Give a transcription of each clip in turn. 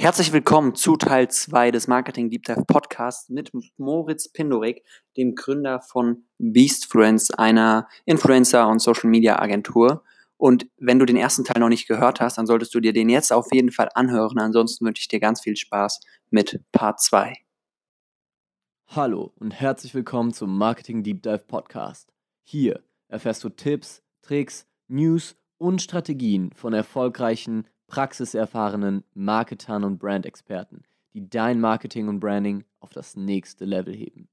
Herzlich willkommen zu Teil 2 des Marketing Deep Dive Podcasts mit Moritz Pindorek, dem Gründer von Beastfluence, einer Influencer- und Social Media Agentur. Und wenn du den ersten Teil noch nicht gehört hast, dann solltest du dir den jetzt auf jeden Fall anhören. Ansonsten wünsche ich dir ganz viel Spaß mit Part 2. Hallo und herzlich willkommen zum Marketing Deep Dive Podcast. Hier erfährst du Tipps, Tricks, News und Strategien von erfolgreichen praxiserfahrenen Marketern und Brandexperten, die dein Marketing und Branding auf das nächste Level heben.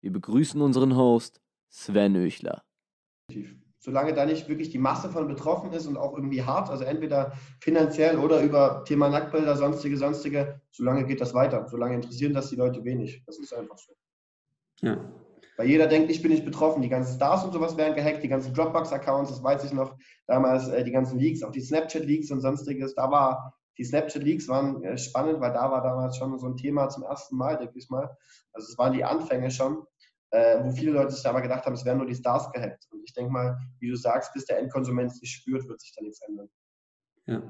Wir begrüßen unseren Host Sven Öchler. Solange da nicht wirklich die Masse von betroffen ist und auch irgendwie hart, also entweder finanziell oder über Thema Nacktbilder, sonstige, sonstige, solange geht das weiter. Solange interessieren das die Leute wenig. Das ist einfach so. Ja. Weil jeder denkt, ich bin nicht betroffen. Die ganzen Stars und sowas werden gehackt, die ganzen Dropbox-Accounts, das weiß ich noch. Damals äh, die ganzen Leaks, auch die Snapchat-Leaks und sonstiges. Da war, die Snapchat-Leaks waren äh, spannend, weil da war damals schon so ein Thema zum ersten Mal, denke ich mal. Also es waren die Anfänge schon, äh, wo viele Leute sich aber gedacht haben, es werden nur die Stars gehackt. Und ich denke mal, wie du sagst, bis der Endkonsument es nicht spürt, wird sich da nichts ändern. Ja.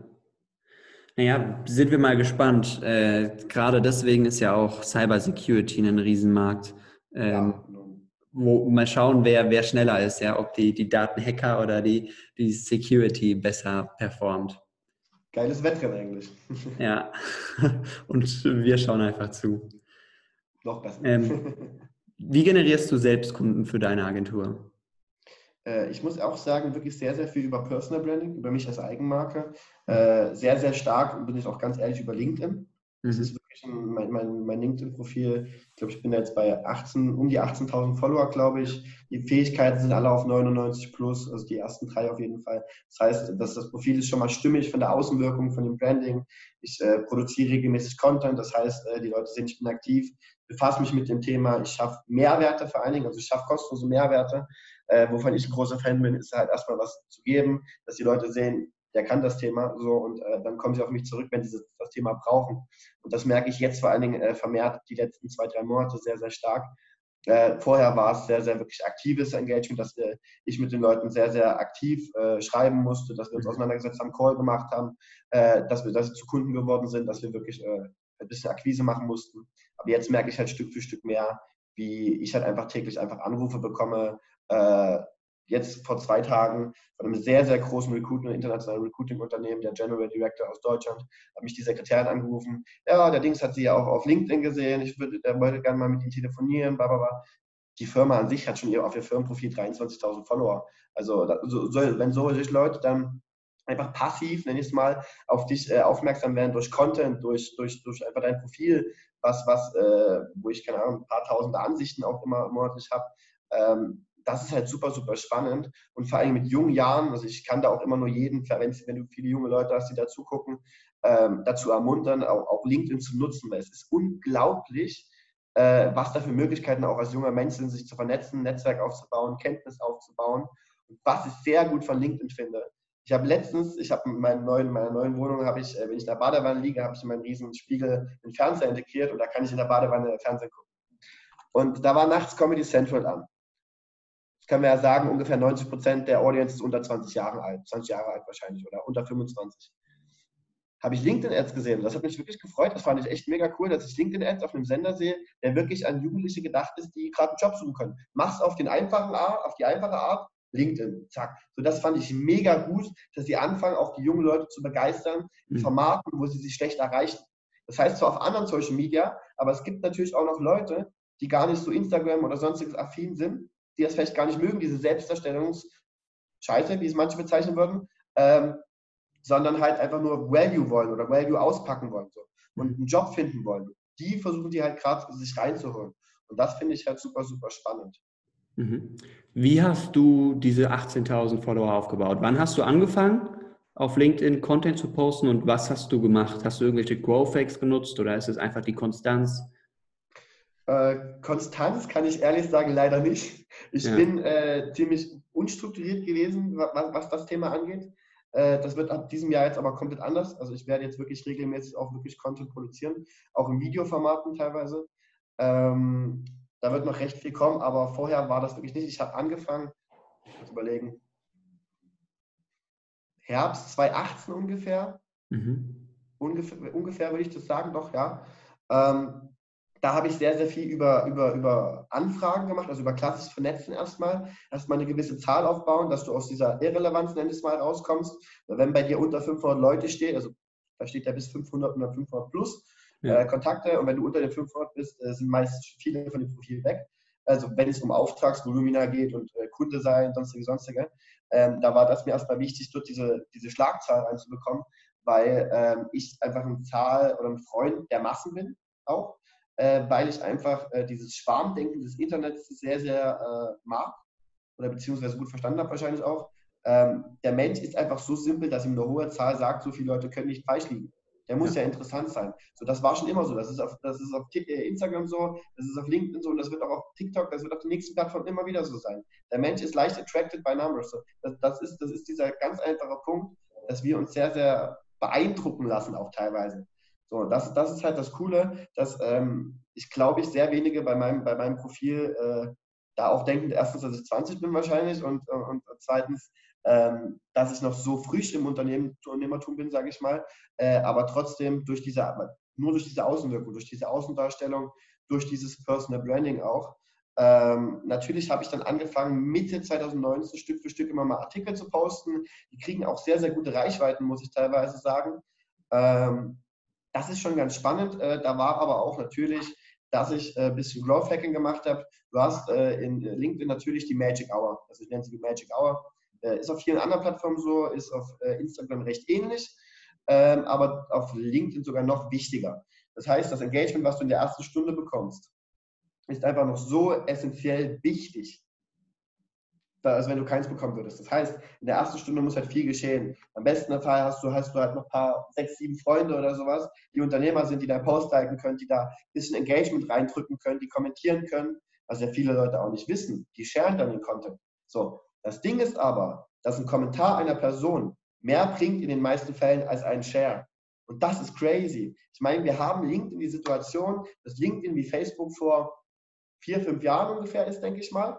Naja, sind wir mal gespannt. Äh, gerade deswegen ist ja auch Cybersecurity ein Riesenmarkt. Ähm, ja, wo mal schauen, wer, wer schneller ist, ja, ob die, die Datenhacker oder die, die Security besser performt. Geiles Wettrennen eigentlich. ja, und wir schauen einfach zu. Noch besser. Ähm, wie generierst du selbst Kunden für deine Agentur? Äh, ich muss auch sagen, wirklich sehr, sehr viel über Personal Branding, über mich als Eigenmarke. Äh, sehr, sehr stark, bin ich auch ganz ehrlich, über LinkedIn. Das mhm. ist mein, mein, mein LinkedIn-Profil. Ich glaube, ich bin jetzt bei 18, um die 18.000 Follower, glaube ich. Die Fähigkeiten sind alle auf 99 plus, also die ersten drei auf jeden Fall. Das heißt, dass das Profil ist schon mal stimmig von der Außenwirkung, von dem Branding. Ich äh, produziere regelmäßig Content, das heißt, äh, die Leute sehen, ich bin aktiv, befasse mich mit dem Thema. Ich schaffe Mehrwerte vor allen Dingen, also ich schaffe kostenlose Mehrwerte. Äh, wovon ich ein großer Fan bin, ist halt erstmal was zu geben, dass die Leute sehen, der kann das Thema so und äh, dann kommen sie auf mich zurück, wenn sie das Thema brauchen. Und das merke ich jetzt vor allen Dingen äh, vermehrt die letzten zwei, drei Monate sehr, sehr stark. Äh, vorher war es sehr, sehr wirklich aktives Engagement, dass äh, ich mit den Leuten sehr, sehr aktiv äh, schreiben musste, dass wir uns mhm. auseinandergesetzt haben, Call gemacht haben, äh, dass wir dass wir zu Kunden geworden sind, dass wir wirklich ein bisschen Akquise machen mussten. Aber jetzt merke ich halt Stück für Stück mehr, wie ich halt einfach täglich einfach Anrufe bekomme, jetzt vor zwei Tagen von einem sehr, sehr großen Recruiting, internationalen Recruiting-Unternehmen, der General Director aus Deutschland, hat mich die Sekretärin angerufen. Ja, der Dings hat sie ja auch auf LinkedIn gesehen. Ich würde, der wollte gerne mal mit Ihnen telefonieren, bla, bla, bla. Die Firma an sich hat schon auf ihr Firmenprofil 23.000 Follower. Also, so, wenn solche Leute dann einfach passiv, nenne ich es mal, auf dich äh, aufmerksam werden durch Content, durch, durch, durch einfach dein Profil, was, was, äh, wo ich, keine Ahnung, ein paar tausende Ansichten auch immer monatlich habe, ähm, das ist halt super, super spannend. Und vor allem mit jungen Jahren, also ich kann da auch immer nur jeden, wenn, du viele junge Leute hast, die dazu gucken, ähm, dazu ermuntern, auch, auch, LinkedIn zu nutzen, weil es ist unglaublich, äh, was da für Möglichkeiten auch als junger Mensch sind, sich zu vernetzen, Netzwerk aufzubauen, Kenntnis aufzubauen. Und was ich sehr gut von LinkedIn finde, ich habe letztens, ich habe in meiner neuen, meiner neuen Wohnung, habe ich, äh, wenn ich in der Badewanne liege, habe ich in meinem riesen Spiegel einen Fernseher integriert und da kann ich in der Badewanne Fernsehen gucken. Und da war nachts Comedy Central an können wir ja sagen, ungefähr 90 Prozent der Audience ist unter 20 Jahre alt, 20 Jahre alt wahrscheinlich oder unter 25. Habe ich LinkedIn-Ads gesehen. Das hat mich wirklich gefreut. Das fand ich echt mega cool, dass ich LinkedIn-Ads auf einem Sender sehe, der wirklich an Jugendliche gedacht ist, die gerade einen Job suchen können. Mach's auf den einfachen Art, auf die einfache Art, LinkedIn, zack. So, das fand ich mega gut, dass sie anfangen, auch die jungen Leute zu begeistern, in mhm. Formaten, wo sie sich schlecht erreichen. Das heißt zwar auf anderen Social Media, aber es gibt natürlich auch noch Leute, die gar nicht so Instagram oder sonstiges affin sind, die das vielleicht gar nicht mögen, diese Selbstdarstellungsscheiße, wie es manche bezeichnen würden, ähm, sondern halt einfach nur Value wollen oder Value auspacken wollen so. und einen Job finden wollen. Die versuchen die halt gerade sich reinzuholen. Und das finde ich halt super, super spannend. Mhm. Wie hast du diese 18.000 Follower aufgebaut? Wann hast du angefangen, auf LinkedIn Content zu posten und was hast du gemacht? Hast du irgendwelche Growth Hacks genutzt oder ist es einfach die Konstanz? Äh, Konstanz kann ich ehrlich sagen, leider nicht. Ich ja. bin äh, ziemlich unstrukturiert gewesen, was, was das Thema angeht. Äh, das wird ab diesem Jahr jetzt aber komplett anders. Also ich werde jetzt wirklich regelmäßig auch wirklich Content produzieren, auch in Videoformaten teilweise. Ähm, da wird noch recht viel kommen, aber vorher war das wirklich nicht. Ich habe angefangen, ich muss überlegen, Herbst 2018 ungefähr. Mhm ungefähr, ungefähr würde ich das sagen, doch, ja. Ähm, da habe ich sehr, sehr viel über, über, über Anfragen gemacht, also über klassisches Vernetzen erstmal. Erstmal eine gewisse Zahl aufbauen, dass du aus dieser Irrelevanz, nenn es mal, rauskommst. Wenn bei dir unter 500 Leute steht, also da steht ja bis 500 oder 500 plus ja. äh, Kontakte und wenn du unter den 500 bist, äh, sind meist viele von dem Profil weg. Also wenn es um Auftragsvolumina geht und äh, Kunde sein, sonstige, sonstige, ähm, da war das mir erstmal wichtig, dort diese, diese Schlagzahl reinzubekommen, weil ähm, ich einfach eine Zahl oder ein Freund der Massen bin auch äh, weil ich einfach äh, dieses Schwarmdenken des Internets sehr, sehr äh, mag oder beziehungsweise gut verstanden habe wahrscheinlich auch. Ähm, der Mensch ist einfach so simpel, dass ihm eine hohe Zahl sagt, so viele Leute können nicht falsch liegen. Der muss ja, ja interessant sein. So, das war schon immer so. Das ist auf, das ist auf äh, Instagram so, das ist auf LinkedIn so und das wird auch auf TikTok, das wird auf den nächsten Plattformen immer wieder so sein. Der Mensch ist leicht attracted by numbers. So, das, das, ist, das ist dieser ganz einfache Punkt, dass wir uns sehr, sehr beeindrucken lassen, auch teilweise. So, das, das ist halt das Coole, dass ähm, ich glaube, ich sehr wenige bei meinem, bei meinem Profil äh, da auch denken, erstens, dass ich 20 bin wahrscheinlich und, äh, und zweitens, ähm, dass ich noch so frisch im Unternehmertum bin, sage ich mal, äh, aber trotzdem durch diese, nur durch diese Außenwirkung, durch diese Außendarstellung, durch dieses Personal Branding auch. Ähm, natürlich habe ich dann angefangen, Mitte 2019 Stück für Stück immer mal Artikel zu posten. Die kriegen auch sehr, sehr gute Reichweiten, muss ich teilweise sagen. Ähm, das ist schon ganz spannend. Äh, da war aber auch natürlich, dass ich ein äh, bisschen Growth Hacking gemacht habe. Du hast äh, in LinkedIn natürlich die Magic Hour. Also ich nenne sie die Magic Hour. Ist auf vielen anderen Plattformen so, ist auf Instagram recht ähnlich, ähm, aber auf LinkedIn sogar noch wichtiger. Das heißt, das Engagement, was du in der ersten Stunde bekommst, ist einfach noch so essentiell wichtig, als wenn du keins bekommen würdest. Das heißt, in der ersten Stunde muss halt viel geschehen. Am besten Fall hast du, hast du halt noch ein paar, sechs, sieben Freunde oder sowas, die Unternehmer sind, die dein Post liken können, die da ein bisschen Engagement reindrücken können, die kommentieren können, was ja viele Leute auch nicht wissen. Die sharen dann den Content. So, das Ding ist aber, dass ein Kommentar einer Person mehr bringt in den meisten Fällen als ein Share. Und das ist crazy. Ich meine, wir haben LinkedIn die Situation, dass LinkedIn wie Facebook vor vier, fünf Jahren ungefähr ist, denke ich mal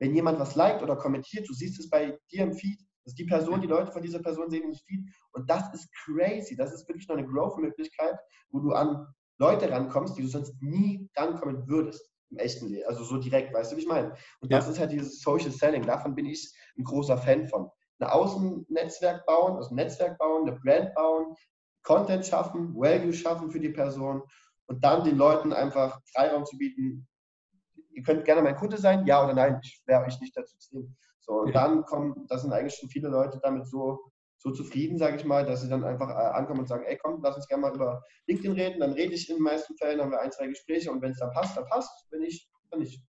wenn jemand was liked oder kommentiert, du siehst es bei dir im Feed, dass die Person, die Leute von dieser Person sehen im Feed. Und das ist crazy. Das ist wirklich noch eine Growth-Möglichkeit, wo du an Leute rankommst, die du sonst nie rankommen würdest im echten Leben. Also so direkt, weißt du, wie ich meine? Und das ist halt dieses Social Selling. Davon bin ich ein großer Fan von. Ein Außennetzwerk bauen, also ein Netzwerk bauen, eine Brand bauen, Content schaffen, Value schaffen für die Person und dann den Leuten einfach Freiraum zu bieten, ihr könnt gerne mein Kunde sein, ja oder nein, ich wäre euch nicht dazu zwingen. So, und ja. dann kommen, da sind eigentlich schon viele Leute damit so, so zufrieden, sage ich mal, dass sie dann einfach äh, ankommen und sagen, ey komm, lass uns gerne mal über LinkedIn reden, dann rede ich in den meisten Fällen, haben wir ein, zwei Gespräche und wenn es dann passt, dann passt, wenn nicht, dann nicht.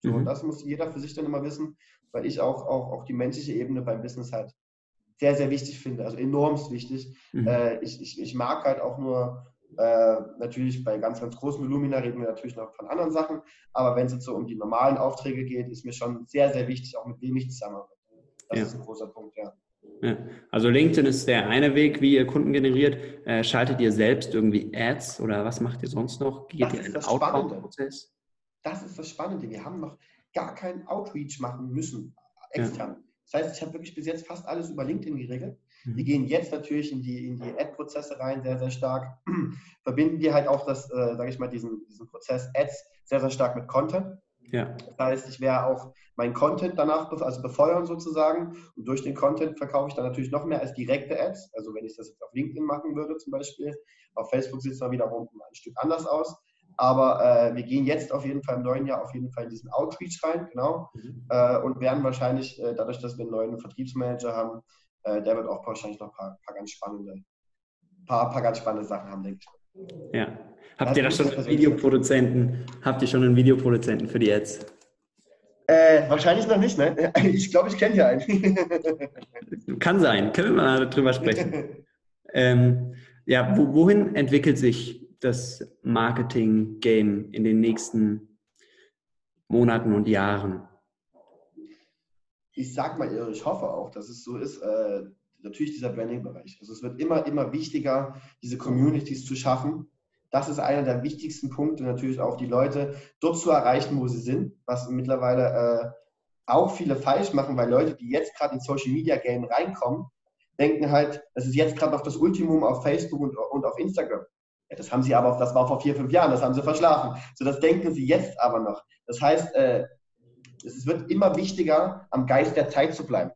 So, mhm. Und das muss jeder für sich dann immer wissen, weil ich auch, auch, auch die menschliche Ebene beim Business halt sehr, sehr wichtig finde, also enormst wichtig. Mhm. Äh, ich, ich, ich mag halt auch nur äh, natürlich bei ganz, ganz großen Volumina reden wir natürlich noch von anderen Sachen, aber wenn es jetzt so um die normalen Aufträge geht, ist mir schon sehr, sehr wichtig, auch mit wem ich zusammenarbeite. Das ja. ist ein großer Punkt, ja. ja. Also LinkedIn ist der eine Weg, wie ihr Kunden generiert. Äh, schaltet ihr selbst irgendwie Ads oder was macht ihr sonst noch? Geht das ihr einen Outbound-Prozess? Das ist das Spannende. Wir haben noch gar keinen Outreach machen müssen, extern. Ja. Das heißt, ich habe wirklich bis jetzt fast alles über LinkedIn geregelt. Wir mhm. gehen jetzt natürlich in die, in die Ad-Prozesse rein, sehr, sehr stark. Verbinden wir halt auch das, äh, sage ich mal, diesen, diesen Prozess Ads sehr, sehr stark mit Content. Ja. Das heißt, ich werde auch meinen Content danach also befeuern sozusagen. Und durch den Content verkaufe ich dann natürlich noch mehr als direkte Ads. Also wenn ich das jetzt auf LinkedIn machen würde zum Beispiel. Auf Facebook sieht es dann wiederum ein Stück anders aus. Aber äh, wir gehen jetzt auf jeden Fall im neuen Jahr auf jeden Fall in diesen Outreach rein, genau. Mhm. Äh, und werden wahrscheinlich, äh, dadurch, dass wir einen neuen Vertriebsmanager haben, äh, der wird auch wahrscheinlich noch ein paar, paar ganz spannende, paar, paar ganz spannende Sachen haben, denke ich. Ja. Habt ihr da schon einen Videoproduzenten? Habt ihr schon einen Videoproduzenten für die Ads? Äh, wahrscheinlich noch nicht, ne? Ich glaube, ich kenne hier einen. Kann sein, können wir mal drüber sprechen. ähm, ja, wo, wohin entwickelt sich das Marketing-Game in den nächsten Monaten und Jahren? Ich sag mal, ich hoffe auch, dass es so ist, äh, natürlich dieser Branding-Bereich. Also es wird immer, immer wichtiger, diese Communities zu schaffen. Das ist einer der wichtigsten Punkte, natürlich auch die Leute dort zu erreichen, wo sie sind, was mittlerweile äh, auch viele falsch machen, weil Leute, die jetzt gerade ins Social Media Game reinkommen, denken halt, das ist jetzt gerade noch das Ultimum auf Facebook und, und auf Instagram. Ja, das haben sie aber, das war vor vier, fünf Jahren, das haben sie verschlafen. So, das denken sie jetzt aber noch. Das heißt, äh, es wird immer wichtiger, am Geist der Zeit zu bleiben.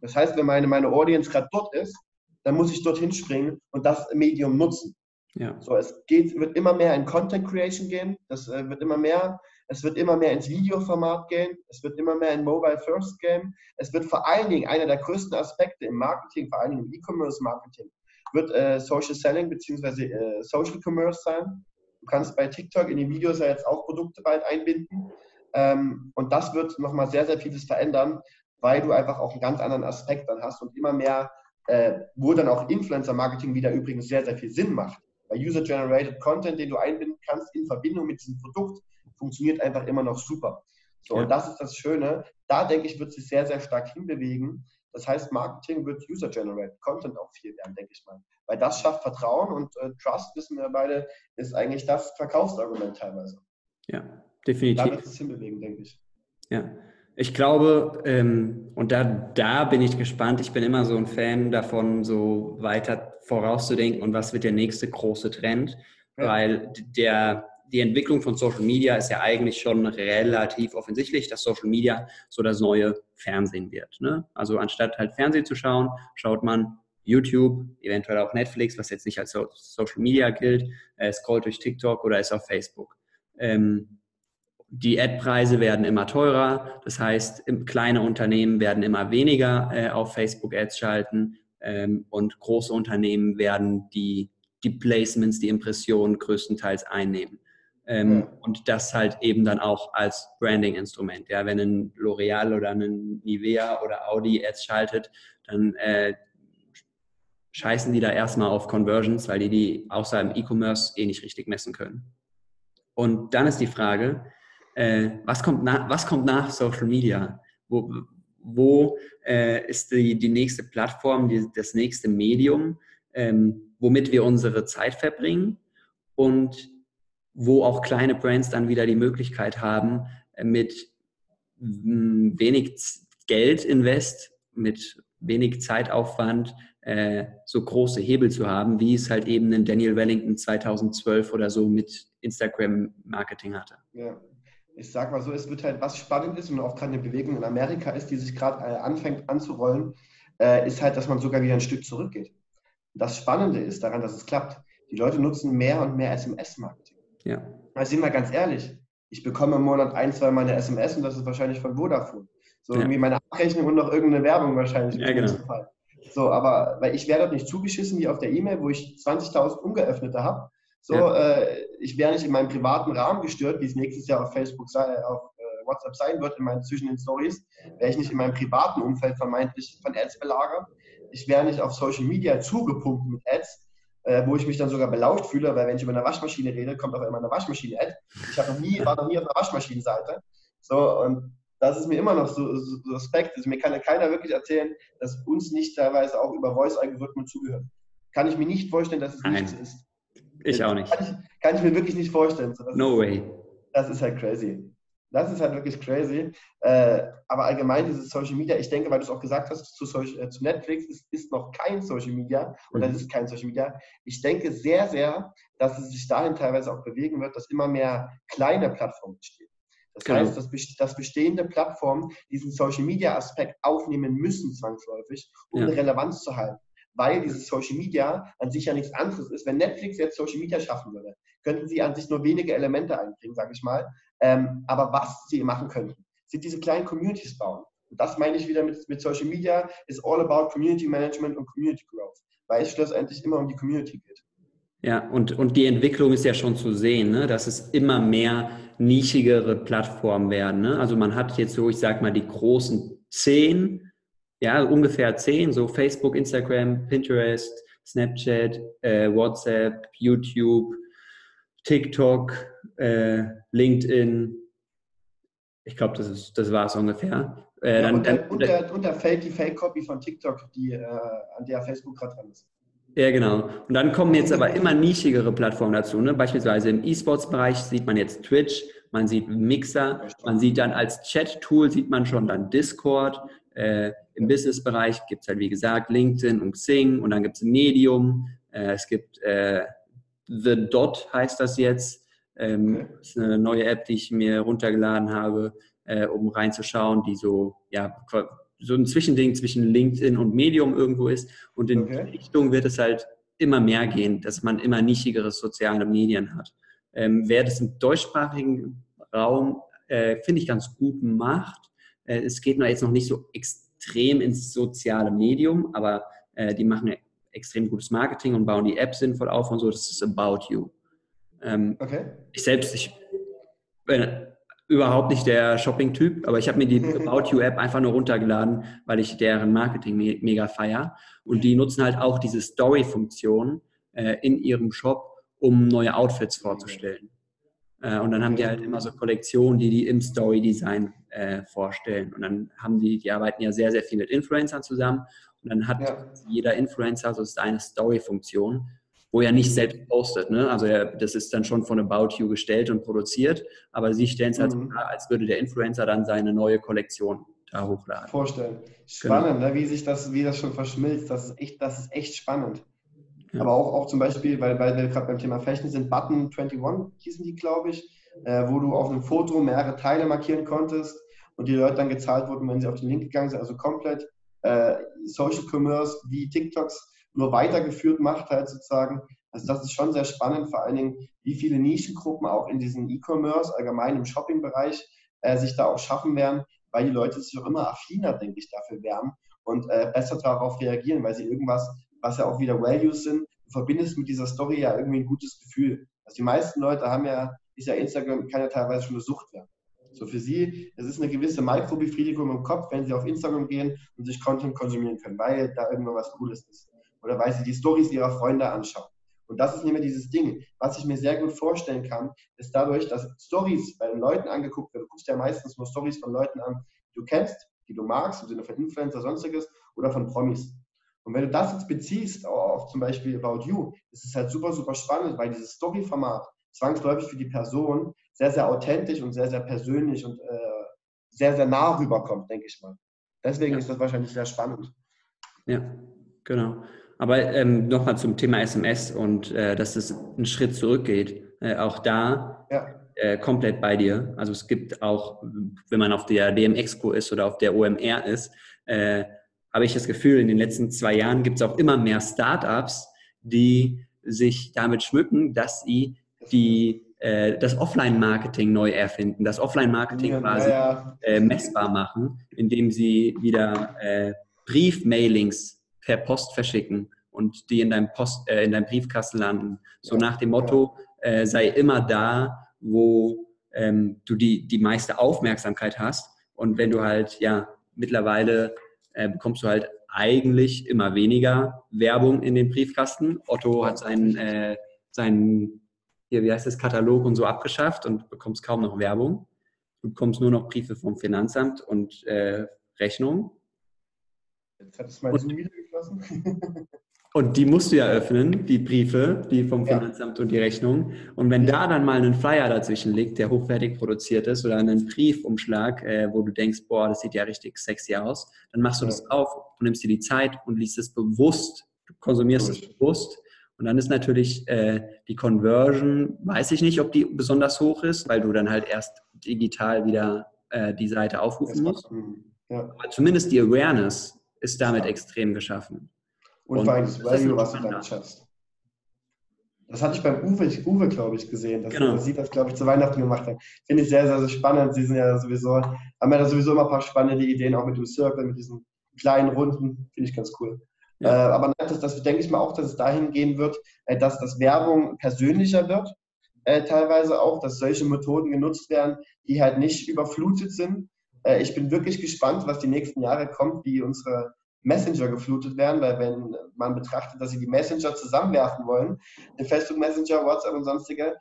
Das heißt, wenn meine, meine Audience gerade dort ist, dann muss ich dorthin springen und das Medium nutzen. Ja. So, es geht, wird immer mehr in Content Creation gehen. Das äh, wird immer mehr. Es wird immer mehr ins Videoformat gehen. Es wird immer mehr in Mobile First gehen. Es wird vor allen Dingen einer der größten Aspekte im Marketing, vor allen Dingen im E-Commerce Marketing, wird äh, Social Selling bzw. Äh, Social Commerce sein. Du kannst bei TikTok in den Videos ja jetzt auch Produkte bald einbinden. Ähm, und das wird nochmal sehr, sehr vieles verändern, weil du einfach auch einen ganz anderen Aspekt dann hast und immer mehr, äh, wo dann auch Influencer-Marketing wieder übrigens sehr, sehr viel Sinn macht. Weil User-Generated Content, den du einbinden kannst in Verbindung mit diesem Produkt, funktioniert einfach immer noch super. So, ja. Und das ist das Schöne. Da denke ich, wird sich sehr, sehr stark hinbewegen. Das heißt, Marketing wird User-Generated Content auch viel werden, denke ich mal. Weil das schafft Vertrauen und äh, Trust, wissen wir beide, ist eigentlich das Verkaufsargument teilweise. Ja, definitiv. Da wird es hinbewegen, denke ich. Ja. Ich glaube, ähm, und da, da bin ich gespannt, ich bin immer so ein Fan davon, so weiter vorauszudenken und was wird der nächste große Trend, ja. weil der, die Entwicklung von Social Media ist ja eigentlich schon relativ offensichtlich, dass Social Media so das neue Fernsehen wird. Ne? Also anstatt halt Fernsehen zu schauen, schaut man YouTube, eventuell auch Netflix, was jetzt nicht als Social Media gilt, äh, scrollt durch TikTok oder ist auf Facebook. Ähm, die Ad-Preise werden immer teurer. Das heißt, kleine Unternehmen werden immer weniger äh, auf Facebook-Ads schalten ähm, und große Unternehmen werden die, die Placements, die Impressionen größtenteils einnehmen. Ähm, ja. Und das halt eben dann auch als Branding-Instrument. Ja, wenn ein L'Oreal oder ein Nivea oder Audi Ads schaltet, dann äh, scheißen die da erstmal auf Conversions, weil die die außer im E-Commerce eh nicht richtig messen können. Und dann ist die Frage, äh, was, kommt nach, was kommt nach Social Media? Wo, wo äh, ist die, die nächste Plattform, die, das nächste Medium, ähm, womit wir unsere Zeit verbringen und wo auch kleine Brands dann wieder die Möglichkeit haben, äh, mit wenig Geld invest, mit wenig Zeitaufwand äh, so große Hebel zu haben, wie es halt eben in Daniel Wellington 2012 oder so mit Instagram-Marketing hatte. Ja, ich sag mal so, es wird halt, was spannend ist und auch gerade eine Bewegung in Amerika ist, die sich gerade äh, anfängt anzurollen, äh, ist halt, dass man sogar wieder ein Stück zurückgeht. Das Spannende ist daran, dass es klappt. Die Leute nutzen mehr und mehr SMS-Marketing. Ja. Also sind wir ganz ehrlich, ich bekomme im Monat ein, zwei meine SMS und das ist wahrscheinlich von Vodafone. So ja. irgendwie meine Abrechnung und noch irgendeine Werbung wahrscheinlich. Ja, genau. So, aber weil ich werde dort nicht zugeschissen wie auf der E-Mail, wo ich 20.000 ungeöffnete habe, so, ja. äh, ich wäre nicht in meinem privaten Rahmen gestört, wie es nächstes Jahr auf Facebook, auf äh, WhatsApp sein wird, in meinen zwischen den Stories, wäre ich nicht in meinem privaten Umfeld vermeintlich von Ads belagert. Ich wäre nicht auf Social Media zugepumpt mit Ads, äh, wo ich mich dann sogar belauscht fühle, weil wenn ich über eine Waschmaschine rede, kommt auch immer eine Waschmaschine-Ad. Ich noch nie, war noch nie auf einer Waschmaschinenseite. So, und das ist mir immer noch so, so, so Respekt. Also mir kann ja keiner wirklich erzählen, dass uns nicht teilweise auch über Voice-Algorithmen zugehören. Kann ich mir nicht vorstellen, dass es Nein. nichts ist. Ich auch nicht. Kann ich, kann ich mir wirklich nicht vorstellen. So, no ist, way. Das ist halt crazy. Das ist halt wirklich crazy. Äh, aber allgemein dieses Social Media, ich denke, weil du es auch gesagt hast, zu, Social, äh, zu Netflix ist, ist, noch kein Social Media und mhm. das ist kein Social Media. Ich denke sehr, sehr, dass es sich dahin teilweise auch bewegen wird, dass immer mehr kleine Plattformen entstehen. Das genau. heißt, dass, dass, bestehende Plattformen diesen Social Media Aspekt aufnehmen müssen, zwangsläufig, um ja. eine Relevanz zu halten weil dieses Social Media an sich ja nichts anderes ist. Wenn Netflix jetzt Social Media schaffen würde, könnten sie an sich nur wenige Elemente einbringen, sage ich mal. Ähm, aber was sie machen könnten, sind diese kleinen Communities bauen. Und das meine ich wieder mit, mit Social Media, ist all about Community Management und Community Growth, weil es schlussendlich immer um die Community geht. Ja, und, und die Entwicklung ist ja schon zu sehen, ne? dass es immer mehr nischigere Plattformen werden. Ne? Also man hat jetzt so, ich sag mal, die großen zehn ja, ungefähr zehn, so Facebook, Instagram, Pinterest, Snapchat, äh, WhatsApp, YouTube, TikTok, äh, LinkedIn. Ich glaube, das, das war es ungefähr. Äh, ja, dann, und, dann, und, der, und der Fake, die Fake-Copy von TikTok, die, äh, an der Facebook gerade dran ist. Ja, genau. Und dann kommen jetzt aber immer nischigere Plattformen dazu. Ne? Beispielsweise im E-Sports-Bereich sieht man jetzt Twitch, man sieht Mixer, man sieht dann als Chat-Tool, sieht man schon dann Discord, Äh, Im Business-Bereich gibt es halt, wie gesagt, LinkedIn und Xing und dann gibt es Medium. Äh, es gibt äh, The Dot, heißt das jetzt. Ähm, das ist eine neue App, die ich mir runtergeladen habe, äh, um reinzuschauen, die so, ja, so ein Zwischending zwischen LinkedIn und Medium irgendwo ist. Und in okay. die Richtung wird es halt immer mehr gehen, dass man immer nischigere soziale Medien hat. Ähm, wer das im deutschsprachigen Raum, äh, finde ich, ganz gut macht, äh, es geht jetzt noch nicht so extrem ins soziale Medium, aber äh, die machen extrem gutes Marketing und bauen die App sinnvoll auf und so. Das ist About You. Ähm, okay. Ich selbst, ich bin überhaupt nicht der Shopping-Typ, aber ich habe mir die About You-App einfach nur runtergeladen, weil ich deren Marketing me mega feier. Und die nutzen halt auch diese Story-Funktion äh, in ihrem Shop, um neue Outfits vorzustellen. Äh, und dann haben die halt immer so Kollektionen, die die im Story-Design äh, vorstellen. Und dann haben die, die arbeiten ja sehr, sehr viel mit Influencern zusammen. Und dann hat ja. jeder Influencer so ist eine Story-Funktion, wo er nicht selbst postet. Ne? Also er, das ist dann schon von About You gestellt und produziert, aber sie stellen es halt mhm. so als würde der Influencer dann seine neue Kollektion da hochladen. Vorstellen. Genau. Spannend, genau. ne? wie sich das, wie das schon verschmilzt. Das ist echt, das ist echt spannend. Aber auch, auch zum Beispiel, weil, weil wir gerade beim Thema Fashion sind, Button 21 hießen die, glaube ich, äh, wo du auf einem Foto mehrere Teile markieren konntest und die Leute dann gezahlt wurden, wenn sie auf den Link gegangen sind. Also komplett äh, Social Commerce wie TikToks nur weitergeführt macht halt sozusagen. Also das ist schon sehr spannend, vor allen Dingen, wie viele Nischengruppen auch in diesem E-Commerce, allgemein im Shopping-Bereich, äh, sich da auch schaffen werden, weil die Leute sich auch immer affiner, denke ich, dafür werden und äh, besser darauf reagieren, weil sie irgendwas, was ja auch wieder Values sind, du verbindest mit dieser Story ja irgendwie ein gutes Gefühl. Also die meisten Leute haben ja, ist ja Instagram, kann ja teilweise schon eine Sucht werden. So für sie, es ist eine gewisse Mikrobefriedigung im Kopf, wenn sie auf Instagram gehen und sich Content konsumieren können, weil da irgendwo was Cooles ist. Oder weil sie die Stories ihrer Freunde anschauen. Und das ist nicht mehr dieses Ding. Was ich mir sehr gut vorstellen kann, ist dadurch, dass Stories bei den Leuten angeguckt werden. Du guckst ja meistens nur Stories von Leuten an, die du kennst, die du magst, im Sinne von Influencer, sonstiges, oder von Promis. Und wenn du das jetzt beziehst, auf zum Beispiel About You, ist es halt super, super spannend, weil dieses Story-Format zwangsläufig für die Person sehr, sehr authentisch und sehr, sehr persönlich und äh, sehr, sehr nah rüberkommt, denke ich mal. Deswegen ja. ist das wahrscheinlich sehr spannend. Ja, genau. Aber ähm, nochmal zum Thema SMS und äh, dass es einen Schritt zurückgeht. Äh, auch da ja. äh, komplett bei dir. Also es gibt auch, wenn man auf der DM Expo ist oder auf der OMR ist, äh, habe ich das Gefühl, in den letzten zwei Jahren gibt es auch immer mehr Startups, die sich damit schmücken, dass sie die, äh, das Offline-Marketing neu erfinden, das Offline-Marketing ja, quasi ja. Äh, messbar machen, indem sie wieder äh, Briefmailings per Post verschicken und die in deinem, Post, äh, in deinem Briefkasten landen. So ja, nach dem Motto, äh, sei immer da, wo ähm, du die, die meiste Aufmerksamkeit hast. Und wenn du halt, ja, mittlerweile äh, bekommst du halt eigentlich immer weniger Werbung in den Briefkasten. Otto hat seinen, äh, seinen hier, wie heißt das, Katalog und so abgeschafft und bekommst kaum noch Werbung. Du bekommst nur noch Briefe vom Finanzamt und äh, Rechnungen. Jetzt hat es mein Zoom wieder geschlossen. Und die musst du ja öffnen, die Briefe, die vom ja. Finanzamt und die Rechnung. Und wenn ja. da dann mal ein Flyer dazwischen liegt, der hochwertig produziert ist, oder einen Briefumschlag, äh, wo du denkst, boah, das sieht ja richtig sexy aus, dann machst du ja. das auf und nimmst dir die Zeit und liest es bewusst. Du konsumierst es bewusst. Und dann ist natürlich äh, die Conversion, weiß ich nicht, ob die besonders hoch ist, weil du dann halt erst digital wieder äh, die Seite aufrufen musst. Aber zumindest die Awareness ist damit extrem geschaffen. Und, und vor allem das Value, was du damit schaffst. Das hatte ich beim Uwe, Uwe glaube ich, gesehen, dass genau. sie das, glaube ich, zu Weihnachten gemacht hat. Finde ich sehr, sehr, sehr spannend. Sie sind ja sowieso, haben ja sowieso immer ein paar spannende Ideen, auch mit dem Circle, mit diesen kleinen Runden. Finde ich ganz cool. Ja. Äh, aber das, das denke ich mal auch, dass es dahin gehen wird, äh, dass das Werbung persönlicher wird. Äh, teilweise auch, dass solche Methoden genutzt werden, die halt nicht überflutet sind. Äh, ich bin wirklich gespannt, was die nächsten Jahre kommt, wie unsere Messenger geflutet werden, weil wenn man betrachtet, dass sie die Messenger zusammenwerfen wollen, den Facebook Messenger, WhatsApp und sonstige,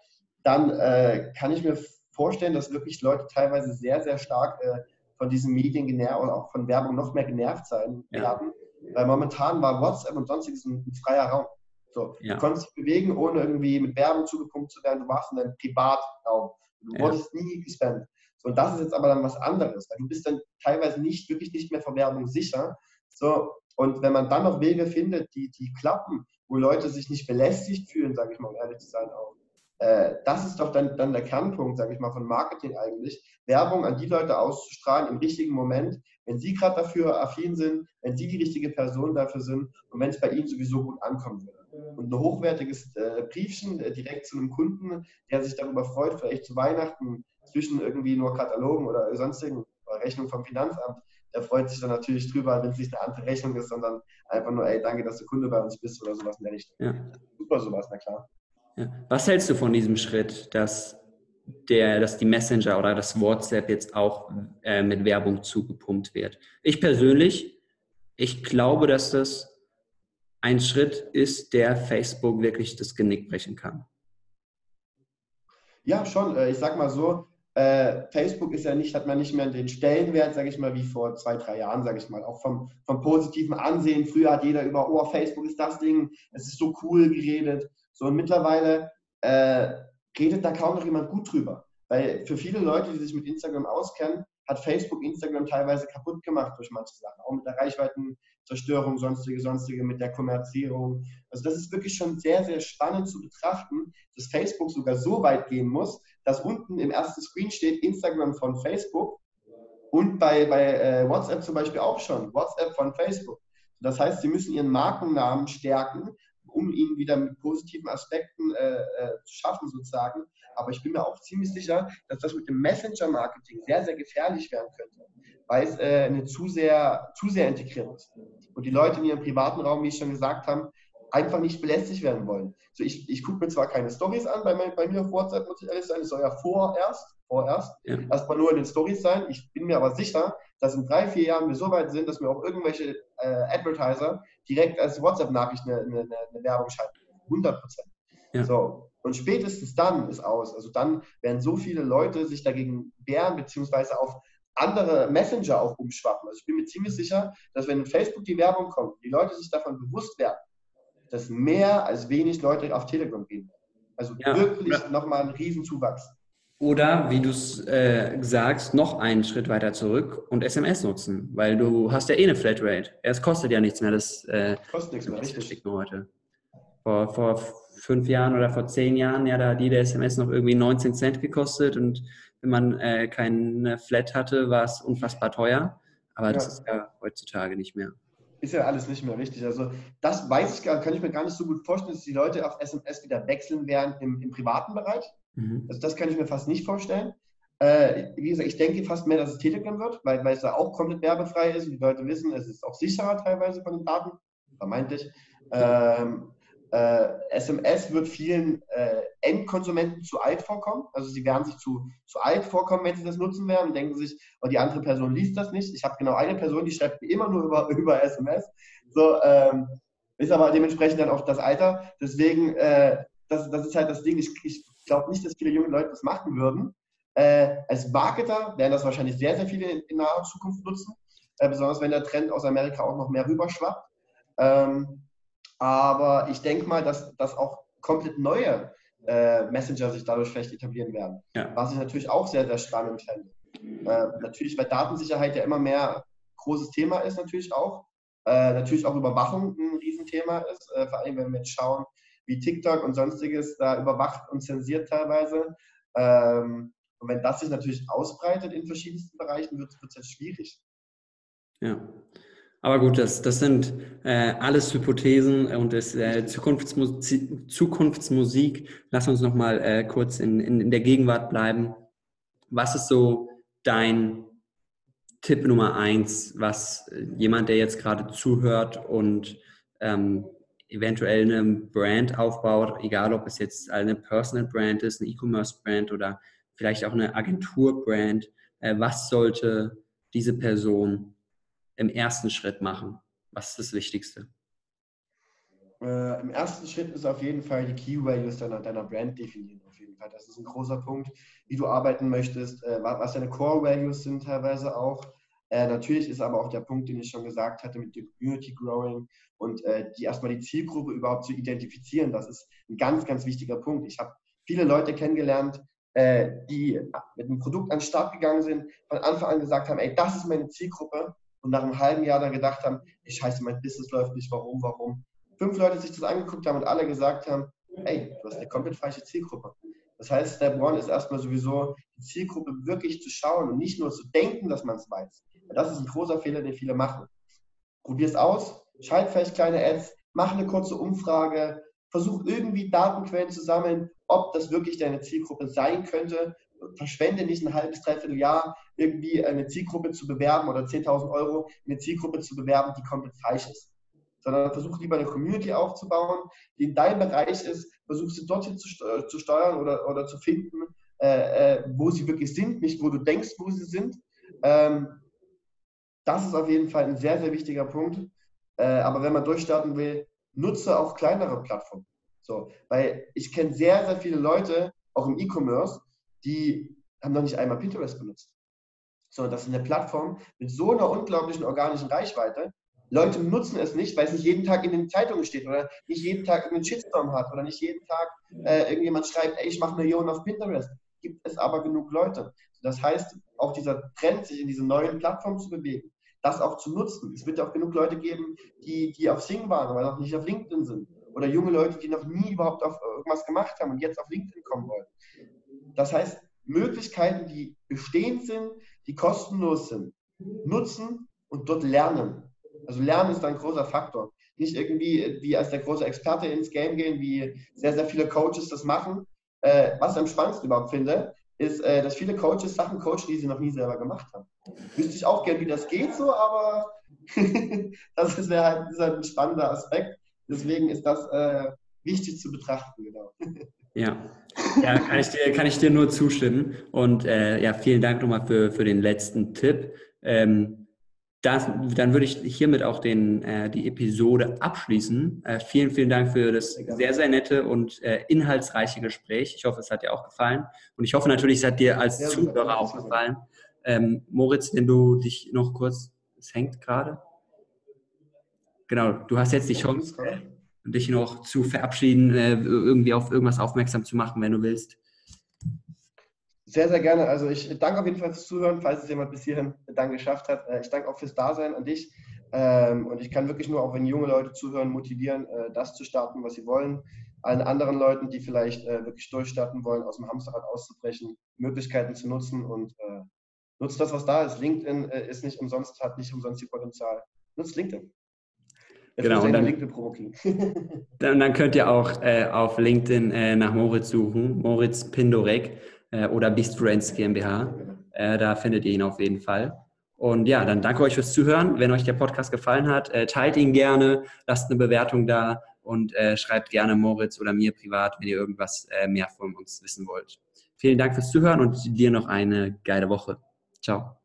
dann äh, kann ich mir vorstellen, dass wirklich Leute teilweise sehr, sehr stark äh, von diesen Medien genervt und auch von Werbung noch mehr genervt sein werden. Ja. Weil momentan war WhatsApp und sonstiges ein, ein freier Raum. So, ja. Du konntest dich bewegen, ohne irgendwie mit Werbung zugepumpt zu werden. Du warst in deinem Privatraum. Du ja. wurdest nie gespammt. So, und das ist jetzt aber dann was anderes, weil du bist dann teilweise nicht, wirklich nicht mehr vor Werbung sicher. So, und wenn man dann noch Wege findet, die, die klappen, wo Leute sich nicht belästigt fühlen, sage ich mal, um ehrlich zu sein auch, äh, das ist doch dann, dann der Kernpunkt, sage ich mal, von Marketing eigentlich, Werbung an die Leute auszustrahlen im richtigen Moment, wenn sie gerade dafür affin sind, wenn sie die richtige Person dafür sind und wenn es bei ihnen sowieso gut ankommen würde. Und ein hochwertiges äh, Briefchen äh, direkt zu einem Kunden, der sich darüber freut, vielleicht zu Weihnachten zwischen irgendwie nur Katalogen oder sonstigen Rechnung vom Finanzamt, der freut sich dann natürlich drüber, wenn es nicht eine andere Rechnung ist, sondern einfach nur, ey, danke, dass du Kunde bei uns bist oder sowas in der Richtung. Ja. Super sowas, na klar. Ja. Was hältst du von diesem Schritt, dass, der, dass die Messenger oder das WhatsApp jetzt auch äh, mit Werbung zugepumpt wird? Ich persönlich, ich glaube, dass das ein Schritt ist, der Facebook wirklich das Genick brechen kann. Ja, schon. Äh, ich sag mal so, äh, Facebook ist ja nicht, hat man nicht mehr den Stellenwert, sage ich mal, wie vor zwei, drei Jahren, sage ich mal. Auch vom, vom positiven Ansehen. Früher hat jeder über, oh, Facebook ist das Ding, es ist so cool geredet. So, und mittlerweile äh, redet da kaum noch jemand gut drüber. Weil für viele Leute, die sich mit Instagram auskennen, hat Facebook Instagram teilweise kaputt gemacht durch manche Sachen. Auch mit der Reichweitenzerstörung, sonstige, sonstige, mit der Kommerzierung. Also das ist wirklich schon sehr, sehr spannend zu betrachten, dass Facebook sogar so weit gehen muss, dass unten im ersten Screen steht Instagram von Facebook und bei, bei äh, WhatsApp zum Beispiel auch schon, WhatsApp von Facebook. Das heißt, sie müssen ihren Markennamen stärken, um ihn wieder mit positiven Aspekten äh, äh, zu schaffen sozusagen. Aber ich bin mir auch ziemlich sicher, dass das mit dem Messenger-Marketing sehr, sehr gefährlich werden könnte, weil es äh, eine zu sehr, zu sehr integriert ist. Und die Leute in ihrem privaten Raum, wie ich schon gesagt habe, einfach nicht belästigt werden wollen. So, ich, ich gucke mir zwar keine Stories an bei, mein, bei mir auf WhatsApp, muss ich ehrlich sein, es soll ja vorerst, vorerst ja. erstmal nur in den Stories sein. Ich bin mir aber sicher, dass in drei, vier Jahren wir so weit sind, dass wir auch irgendwelche äh, Advertiser direkt als WhatsApp-Nachricht eine, eine, eine, Werbung schalten. 100 Prozent. Ja. So. Und spätestens dann ist aus. Also dann werden so viele Leute sich dagegen wehren, beziehungsweise auf andere Messenger auch umschwappen. Also ich bin mir ziemlich sicher, dass wenn in Facebook die Werbung kommt, die Leute sich davon bewusst werden, dass mehr als wenig Leute auf Telegram gehen. Also ja, wirklich ja. nochmal ein Riesenzuwachs. Oder, wie du es äh, sagst, noch einen Schritt weiter zurück und SMS nutzen, weil du hast ja eh eine Flatrate. Es kostet ja nichts mehr. Das äh, kostet nichts mehr, richtig. Heute. Vor, vor fünf Jahren oder vor zehn Jahren, ja, da hat jede SMS noch irgendwie 19 Cent gekostet und wenn man äh, keine Flat hatte, war es unfassbar teuer. Aber ja. das ist ja heutzutage nicht mehr. Ist ja alles nicht mehr richtig. Also das weiß ich gar, kann ich mir gar nicht so gut vorstellen, dass die Leute auf SMS wieder wechseln werden im, im privaten Bereich. Mhm. Also das kann ich mir fast nicht vorstellen. Äh, wie gesagt, ich denke fast mehr, dass es Telegram wird, weil, weil es da auch komplett werbefrei ist und die Leute wissen, es ist auch sicherer teilweise von den Daten, vermeintlich. Ähm, äh, SMS wird vielen äh, Endkonsumenten zu alt vorkommen. Also sie werden sich zu, zu alt vorkommen, wenn sie das nutzen werden und denken sich, oh, die andere Person liest das nicht. Ich habe genau eine Person, die schreibt mir immer nur über, über SMS. So, ähm, ist aber dementsprechend dann auch das Alter. Deswegen, äh, das, das ist halt das Ding. Ich, ich glaube nicht, dass viele junge Leute das machen würden. Äh, als Marketer werden das wahrscheinlich sehr, sehr viele in, in naher Zukunft nutzen, äh, besonders wenn der Trend aus Amerika auch noch mehr rüberschwappt. Ähm, aber ich denke mal, dass, dass auch komplett neue äh, Messenger sich dadurch vielleicht etablieren werden. Ja. Was ich natürlich auch sehr, sehr spannend fände. Äh, natürlich, weil Datensicherheit ja immer mehr großes Thema ist, natürlich auch. Äh, natürlich auch Überwachung ein Riesenthema ist, äh, vor allem wenn wir jetzt schauen, wie TikTok und sonstiges da überwacht und zensiert teilweise. Ähm, und wenn das sich natürlich ausbreitet in verschiedensten Bereichen, wird es jetzt schwierig. Ja. Aber gut, das, das sind äh, alles Hypothesen und das äh, Zukunftsmusik, Zukunftsmusik. Lass uns nochmal äh, kurz in, in, in der Gegenwart bleiben. Was ist so dein Tipp Nummer eins, was jemand, der jetzt gerade zuhört und ähm, eventuell eine Brand aufbaut, egal ob es jetzt eine Personal Brand ist, eine E-Commerce Brand oder vielleicht auch eine Agentur Brand, äh, was sollte diese Person im ersten Schritt machen? Was ist das Wichtigste? Äh, Im ersten Schritt ist auf jeden Fall die Key Values deiner, deiner Brand definieren. Auf jeden Fall. Das ist ein großer Punkt, wie du arbeiten möchtest, äh, was deine Core Values sind teilweise auch. Äh, natürlich ist aber auch der Punkt, den ich schon gesagt hatte, mit dem Community Growing und äh, die erstmal die Zielgruppe überhaupt zu identifizieren. Das ist ein ganz, ganz wichtiger Punkt. Ich habe viele Leute kennengelernt, äh, die mit einem Produkt an den Start gegangen sind, von Anfang an gesagt haben, ey, das ist meine Zielgruppe und nach einem halben Jahr dann gedacht haben, ey, scheiße, mein Business läuft nicht, warum, warum. Fünf Leute sich das angeguckt haben und alle gesagt haben, ey, du hast eine komplett falsche Zielgruppe. Das heißt, Step One ist erstmal sowieso, die Zielgruppe wirklich zu schauen und nicht nur zu denken, dass man es weiß. Das ist ein großer Fehler, den viele machen. Probier es aus, schalt vielleicht kleine Ads, mach eine kurze Umfrage, versuch irgendwie Datenquellen zu sammeln, ob das wirklich deine Zielgruppe sein könnte. Verschwende nicht ein halbes, dreiviertel Jahr, irgendwie eine Zielgruppe zu bewerben oder 10.000 Euro eine Zielgruppe zu bewerben, die komplett falsch ist. Sondern versuch lieber eine Community aufzubauen, die in deinem Bereich ist, versuch sie dorthin zu, zu steuern oder, oder zu finden, äh, äh, wo sie wirklich sind, nicht wo du denkst, wo sie sind. Ähm, das ist auf jeden Fall ein sehr, sehr wichtiger Punkt. Äh, aber wenn man durchstarten will, nutze auch kleinere Plattformen. So, weil ich kenne sehr, sehr viele Leute, auch im E-Commerce, die haben noch nicht einmal Pinterest benutzt. Sondern das ist eine Plattform mit so einer unglaublichen organischen Reichweite. Leute nutzen es nicht, weil es nicht jeden Tag in den Zeitungen steht oder nicht jeden Tag irgendeinen Shitstorm hat oder nicht jeden Tag äh, irgendjemand schreibt, ey, ich mache Millionen auf Pinterest. Gibt es aber genug Leute. Das heißt, auch dieser Trend, sich in diese neuen Plattformen zu bewegen, das auch zu nutzen. Es wird auch genug Leute geben, die, die auf Sing waren, aber noch nicht auf LinkedIn sind. Oder junge Leute, die noch nie überhaupt auf irgendwas gemacht haben und jetzt auf LinkedIn kommen wollen. Das heißt, Möglichkeiten, die bestehend sind, die kostenlos sind, nutzen und dort lernen. Also Lernen ist ein großer Faktor. Nicht irgendwie wie als der große Experte ins Game gehen, wie sehr, sehr viele Coaches das machen. Äh, was ich am spannendsten überhaupt finde, ist, äh, dass viele Coaches Sachen coachen, die sie noch nie selber gemacht haben. Wüsste ich auch gern, wie das geht so, aber das ist, halt, ist halt ein spannender Aspekt. Deswegen ist das äh, wichtig zu betrachten, genau. Ja, ja kann, ich dir, kann ich dir nur zustimmen. Und äh, ja, vielen Dank nochmal für, für den letzten Tipp. Ähm, das, dann würde ich hiermit auch den, äh, die Episode abschließen. Äh, vielen, vielen Dank für das sehr, sehr nette und äh, inhaltsreiche Gespräch. Ich hoffe, es hat dir auch gefallen. Und ich hoffe natürlich, es hat dir als ja, Zuhörer auch gefallen. Ähm, Moritz, wenn du dich noch kurz, es hängt gerade. Genau, du hast jetzt die Chance, dich noch zu verabschieden, äh, irgendwie auf irgendwas aufmerksam zu machen, wenn du willst. Sehr, sehr gerne. Also ich danke auf jeden Fall fürs Zuhören, falls es jemand bis hierhin dann geschafft hat. Äh, ich danke auch fürs Dasein an dich. Ähm, und ich kann wirklich nur, auch wenn junge Leute zuhören, motivieren, äh, das zu starten, was sie wollen. Allen anderen Leuten, die vielleicht wirklich durchstarten wollen, aus dem Hamsterrad auszubrechen, Möglichkeiten zu nutzen und nutzt das, was da ist. LinkedIn ist nicht umsonst, hat nicht umsonst die Potenzial. Nutzt LinkedIn. Jetzt genau, und dann, dann, dann, könnt ihr auch äh, auf LinkedIn äh, nach Moritz suchen, Moritz Pindorek äh, oder Beast Friends GmbH. Äh, da findet ihr ihn auf jeden Fall. Und ja, dann danke euch fürs Zuhören. Wenn euch der Podcast gefallen hat, äh, teilt ihn gerne, lasst eine Bewertung da und äh, schreibt gerne Moritz oder mir privat, wenn ihr irgendwas mehr von uns wissen wollt. Vielen Dank fürs Zuhören und dir noch eine geile Woche. Ciao.